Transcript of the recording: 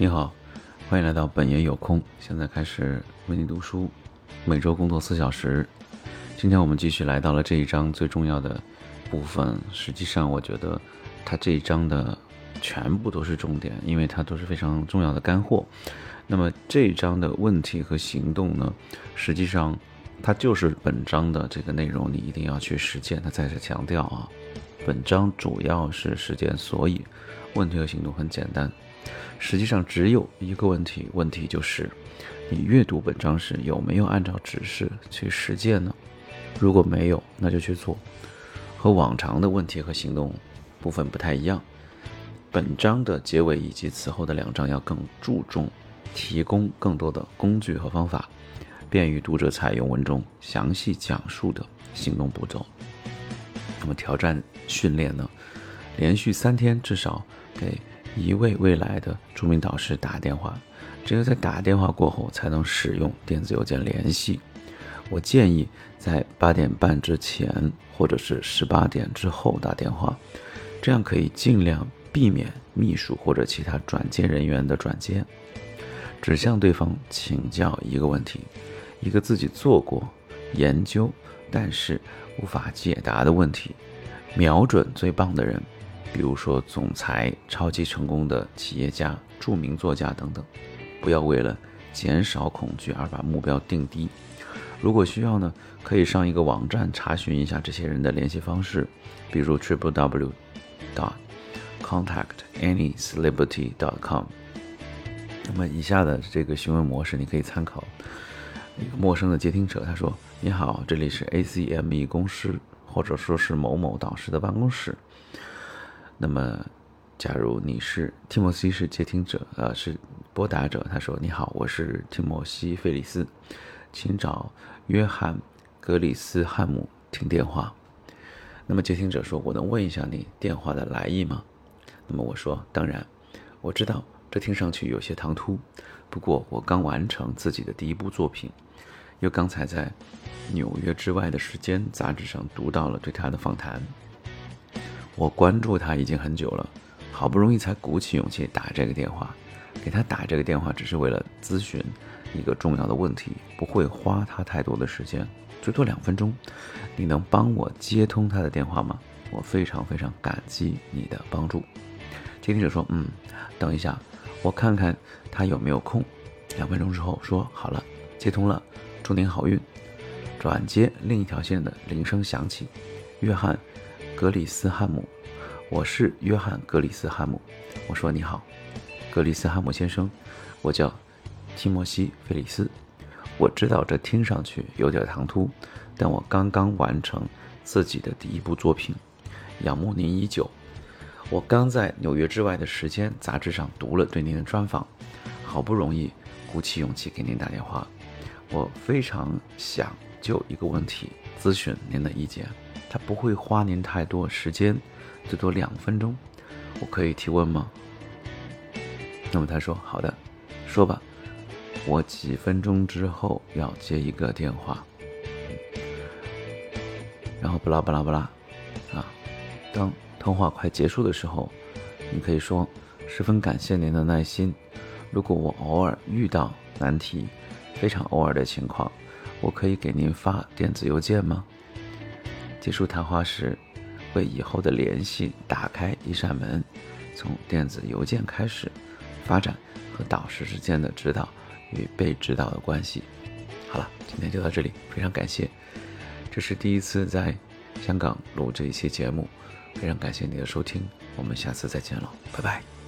你好，欢迎来到本爷有空。现在开始为你读书，每周工作四小时。今天我们继续来到了这一章最重要的部分。实际上，我觉得它这一章的全部都是重点，因为它都是非常重要的干货。那么这一章的问题和行动呢，实际上它就是本章的这个内容，你一定要去实践。它再次强调啊，本章主要是实践，所以问题和行动很简单。实际上只有一个问题，问题就是你阅读本章时有没有按照指示去实践呢？如果没有，那就去做。和往常的问题和行动部分不太一样，本章的结尾以及此后的两章要更注重提供更多的工具和方法，便于读者采用文中详细讲述的行动步骤。那么挑战训练呢？连续三天至少给。一位未来的著名导师打电话，只有在打电话过后才能使用电子邮件联系。我建议在八点半之前或者是十八点之后打电话，这样可以尽量避免秘书或者其他转接人员的转接。只向对方请教一个问题，一个自己做过研究但是无法解答的问题，瞄准最棒的人。比如说，总裁、超级成功的企业家、著名作家等等，不要为了减少恐惧而把目标定低。如果需要呢，可以上一个网站查询一下这些人的联系方式，比如 triple w dot contact any celebrity dot com。那么以下的这个询问模式，你可以参考一个陌生的接听者，他说：“你好，这里是 ACME 公司，或者说是某某导师的办公室。”那么，假如你是提莫西是接听者，呃，是拨打者，他说：“你好，我是提莫西·费里斯，请找约翰·格里斯汉姆听电话。”那么接听者说：“我能问一下你电话的来意吗？”那么我说：“当然，我知道这听上去有些唐突，不过我刚完成自己的第一部作品，又刚才在《纽约之外的时间》杂志上读到了对他的访谈。”我关注他已经很久了，好不容易才鼓起勇气打这个电话，给他打这个电话只是为了咨询一个重要的问题，不会花他太多的时间，最多两分钟。你能帮我接通他的电话吗？我非常非常感激你的帮助。接听者说：“嗯，等一下，我看看他有没有空。”两分钟之后说：“好了，接通了，祝您好运。”转接另一条线的铃声响起，约翰。格里斯汉姆，我是约翰·格里斯汉姆。我说你好，格里斯汉姆先生，我叫提莫西·菲里斯。我知道这听上去有点唐突，但我刚刚完成自己的第一部作品，仰慕您已久。我刚在《纽约之外的时间》杂志上读了对您的专访，好不容易鼓起勇气给您打电话。我非常想就一个问题咨询您的意见。他不会花您太多时间，最多两分钟，我可以提问吗？那么他说好的，说吧，我几分钟之后要接一个电话，然后巴拉巴拉巴拉，啊，当通话快结束的时候，你可以说十分感谢您的耐心，如果我偶尔遇到难题，非常偶尔的情况，我可以给您发电子邮件吗？结束谈话时，为以后的联系打开一扇门，从电子邮件开始，发展和导师之间的指导与被指导的关系。好了，今天就到这里，非常感谢，这是第一次在香港录这一期节目，非常感谢你的收听，我们下次再见了，拜拜。